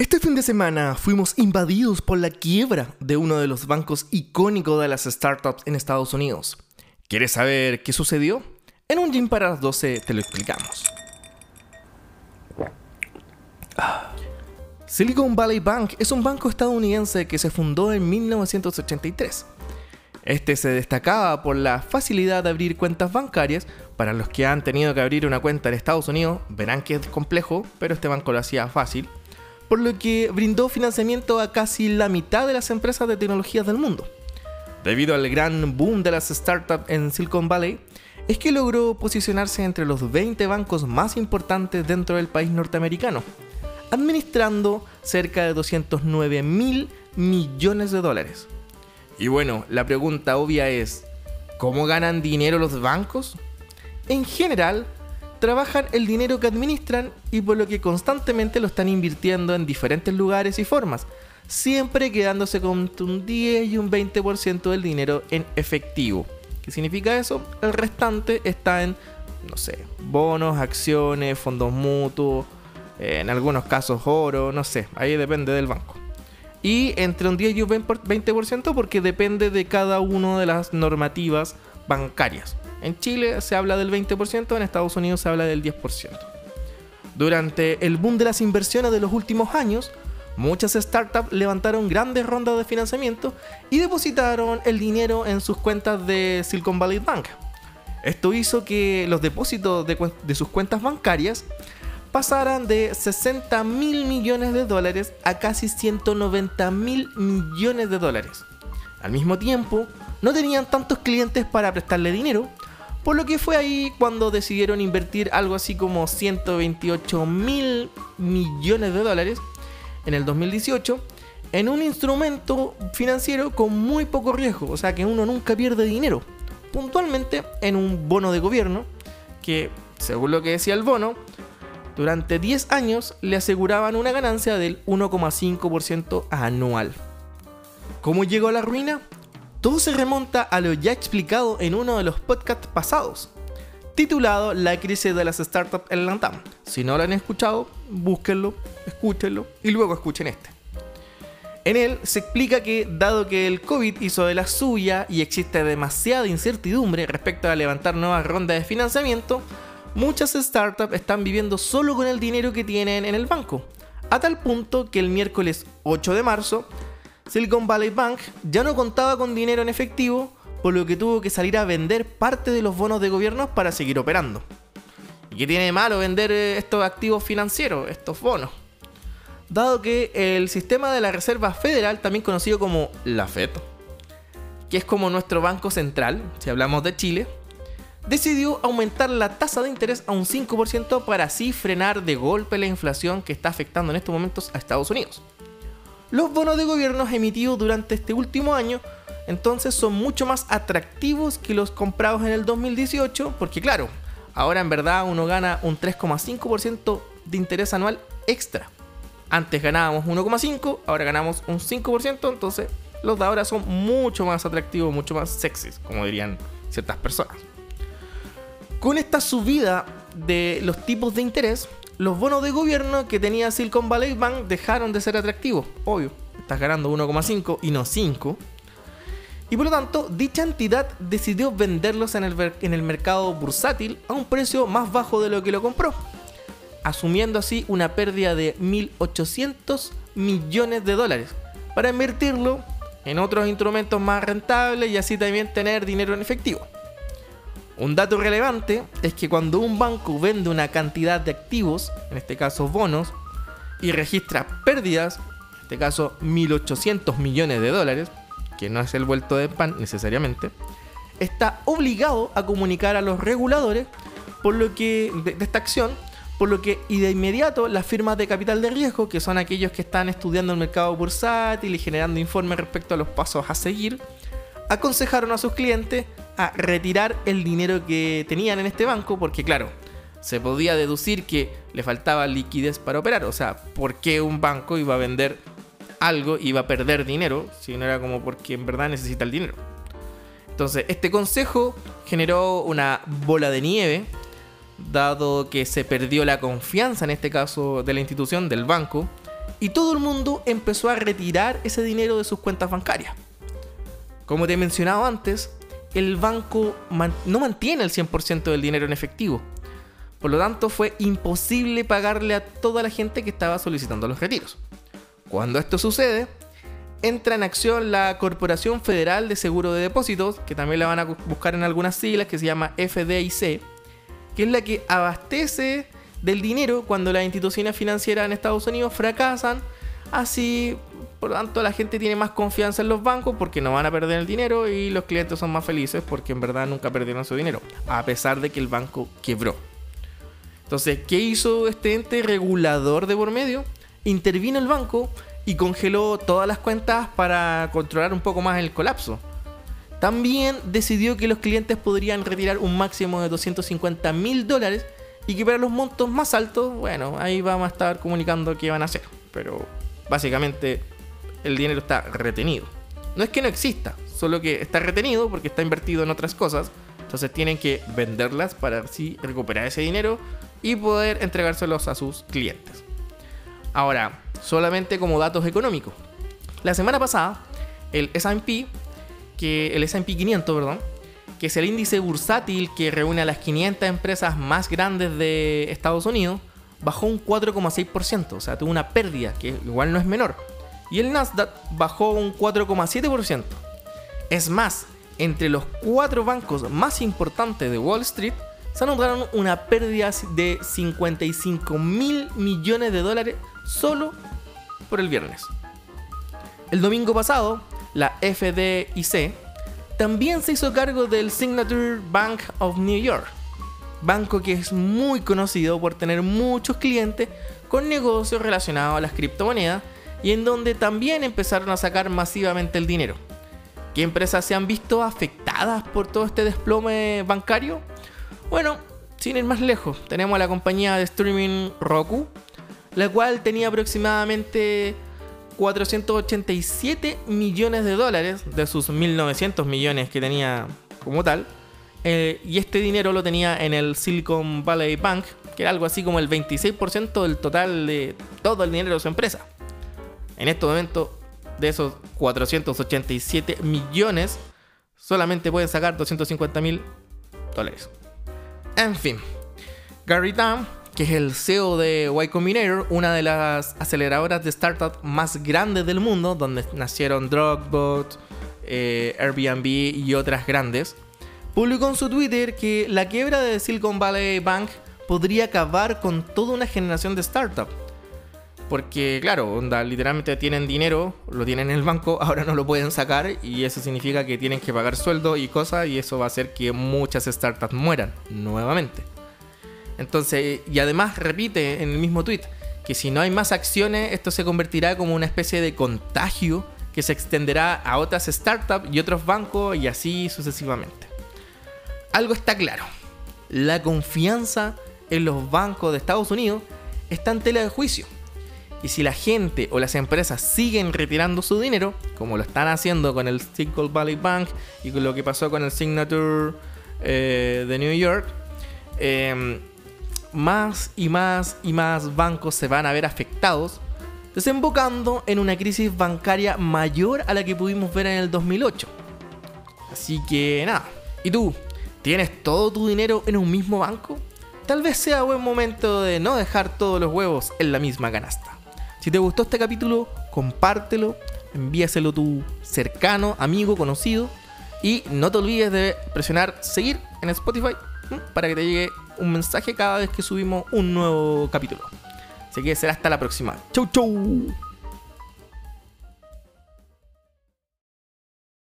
Este fin de semana fuimos invadidos por la quiebra de uno de los bancos icónicos de las startups en Estados Unidos. ¿Quieres saber qué sucedió? En un gym para las 12 te lo explicamos. Silicon Valley Bank es un banco estadounidense que se fundó en 1983. Este se destacaba por la facilidad de abrir cuentas bancarias. Para los que han tenido que abrir una cuenta en Estados Unidos, verán que es complejo, pero este banco lo hacía fácil por lo que brindó financiamiento a casi la mitad de las empresas de tecnologías del mundo. Debido al gran boom de las startups en Silicon Valley, es que logró posicionarse entre los 20 bancos más importantes dentro del país norteamericano, administrando cerca de 209 mil millones de dólares. Y bueno, la pregunta obvia es, ¿cómo ganan dinero los bancos? En general, trabajan el dinero que administran y por lo que constantemente lo están invirtiendo en diferentes lugares y formas, siempre quedándose con un 10 y un 20% del dinero en efectivo. ¿Qué significa eso? El restante está en, no sé, bonos, acciones, fondos mutuos, en algunos casos oro, no sé, ahí depende del banco. Y entre un 10 y un 20% porque depende de cada una de las normativas bancarias. En Chile se habla del 20%, en Estados Unidos se habla del 10%. Durante el boom de las inversiones de los últimos años, muchas startups levantaron grandes rondas de financiamiento y depositaron el dinero en sus cuentas de Silicon Valley Bank. Esto hizo que los depósitos de, sus cuentas bancarias pasaran de 60 mil millones de dólares a casi 190 mil millones de dólares. Al mismo tiempo, no tenían tantos clientes para prestarle dinero, por lo que fue ahí cuando decidieron invertir algo así como 128 mil millones de dólares en el 2018 en un instrumento financiero con muy poco riesgo, o sea que uno nunca pierde dinero. Puntualmente en un bono de gobierno que, según lo que decía el bono, durante 10 años le aseguraban una ganancia del 1,5% anual. ¿Cómo llegó a la ruina? Todo se remonta a lo ya explicado en uno de los podcasts pasados, titulado La crisis de las startups en Lantam. Si no lo han escuchado, búsquenlo, escúchenlo y luego escuchen este. En él se explica que, dado que el COVID hizo de la suya y existe demasiada incertidumbre respecto a levantar nuevas rondas de financiamiento, muchas startups están viviendo solo con el dinero que tienen en el banco, a tal punto que el miércoles 8 de marzo Silicon Valley Bank ya no contaba con dinero en efectivo, por lo que tuvo que salir a vender parte de los bonos de gobierno para seguir operando. ¿Y qué tiene de malo vender eh, estos activos financieros, estos bonos? Dado que el sistema de la Reserva Federal, también conocido como la FED, que es como nuestro banco central, si hablamos de Chile, decidió aumentar la tasa de interés a un 5% para así frenar de golpe la inflación que está afectando en estos momentos a Estados Unidos. Los bonos de gobierno emitidos durante este último año entonces son mucho más atractivos que los comprados en el 2018 porque claro, ahora en verdad uno gana un 3,5% de interés anual extra. Antes ganábamos 1,5, ahora ganamos un 5%, entonces los de ahora son mucho más atractivos, mucho más sexys, como dirían ciertas personas. Con esta subida de los tipos de interés, los bonos de gobierno que tenía Silicon Valley Bank dejaron de ser atractivos. Obvio, estás ganando 1,5 y no 5. Y por lo tanto, dicha entidad decidió venderlos en el, mercado bursátil a un precio más bajo de lo que lo compró, asumiendo así una pérdida de 1.800 millones de dólares para invertirlo en otros instrumentos más rentables y así también tener dinero en efectivo. Un dato relevante es que cuando un banco vende una cantidad de activos, en este caso bonos, y registra pérdidas, en este caso 1.800 millones de dólares, que no es el vuelto de pan necesariamente, está obligado a comunicar a los reguladores por lo que, de, esta acción, por lo que y de inmediato las firmas de capital de riesgo, que son aquellos que están estudiando el mercado bursátil y generando informes respecto a los pasos a seguir, aconsejaron a sus clientes a retirar el dinero que tenían en este banco, porque claro, se podía deducir que le faltaba liquidez para operar. O sea, ¿por qué un banco iba a vender algo iba a perder dinero si no era como porque en verdad necesita el dinero? Entonces, este consejo generó una bola de nieve, dado que se perdió la confianza en este caso de la institución, del banco, y todo el mundo empezó a retirar ese dinero de sus cuentas bancarias. Como te he mencionado antes, el banco no mantiene el 100% del dinero en efectivo. Por lo tanto, fue imposible pagarle a toda la gente que estaba solicitando los retiros. Cuando esto sucede, entra en acción la Corporación Federal de Seguro de Depósitos, que también la van a buscar en algunas siglas, que se llama FDIC, que es la que abastece del dinero cuando las instituciones financieras en Estados Unidos fracasan. Así, por lo tanto, la gente tiene más confianza en los bancos porque no van a perder el dinero y los clientes son más felices porque en verdad nunca perdieron su dinero, a pesar de que el banco quebró. Entonces, ¿qué hizo este ente regulador de por medio? Intervino el banco y congeló todas las cuentas para controlar un poco más el colapso. También decidió que los clientes podrían retirar un máximo de 250 mil dólares y que para los montos más altos, bueno, ahí vamos a estar comunicando qué van a hacer. Pero básicamente el dinero está retenido. No es que no exista, solo que está retenido porque está invertido en otras cosas. Entonces tienen que venderlas para así recuperar ese dinero y poder entregárselos a sus clientes. Ahora, solamente como datos económicos. La semana pasada, el S&P, que el S&P 500, perdón, que es el índice bursátil que reúne a las 500 empresas más grandes de Estados Unidos, bajó un 4,6%, o sea, tuvo una pérdida que igual no es menor. Y el Nasdaq bajó un 4,7%. Es más, entre los cuatro bancos más importantes de Wall Street, se anotaron una pérdida de 55 mil millones de dólares solo por el viernes. El domingo pasado, la FDIC también se hizo cargo del Signature Bank of New York, banco que es muy conocido por tener muchos clientes con negocios relacionados a las criptomonedas y en donde también empezaron a sacar masivamente el dinero. ¿Qué empresas se han visto afectadas por todo este desplome bancario? Bueno, sin ir más lejos, tenemos a la compañía de streaming Roku, la cual tenía aproximadamente 487 millones de dólares de sus 1.900 millones que tenía como tal. Eh, y este dinero lo tenía en el Silicon Valley Bank, que era algo así como el 26% del total de todo el dinero de su empresa. En este momento, de esos 487 millones, solamente pueden sacar 250 mil dólares. En fin, Gary Tam, que es el CEO de Y Combinator, una de las aceleradoras de startup más grandes del mundo, donde nacieron Drogbot, eh, Airbnb y otras grandes, publicó en su Twitter que la quiebra de Silicon Valley Bank podría acabar con toda una generación de startups. Porque, claro, onda, literalmente tienen dinero, lo tienen en el banco, ahora no lo pueden sacar y eso significa que tienen que pagar sueldo y cosas y eso va a hacer que muchas startups mueran nuevamente. Entonces, y además repite en el mismo tweet que si no hay más acciones, esto se convertirá como una especie de contagio que se extenderá a otras startups y otros bancos y así sucesivamente. Algo está claro, la confianza en los bancos de Estados Unidos está en tela de juicio y si la gente o las empresas siguen retirando su dinero, como lo están haciendo con el Silicon Valley Bank y con lo que pasó con el Signature eh, de New York, em, más y más y más bancos se van a ver afectados, desembocando en una crisis bancaria mayor a la que pudimos ver en el 2008. Así que nada, ¿y tú? ¿Tienes todo tu dinero en un mismo banco? Tal vez sea buen momento de no dejar todos los huevos en la misma canasta. Si te gustó este capítulo, compártelo, envíaselo a tu cercano, amigo, conocido. Y no te olvides de presionar seguir en Spotify para que te llegue un mensaje cada vez que subimos un nuevo capítulo. Así que será hasta la próxima. Chau, chau.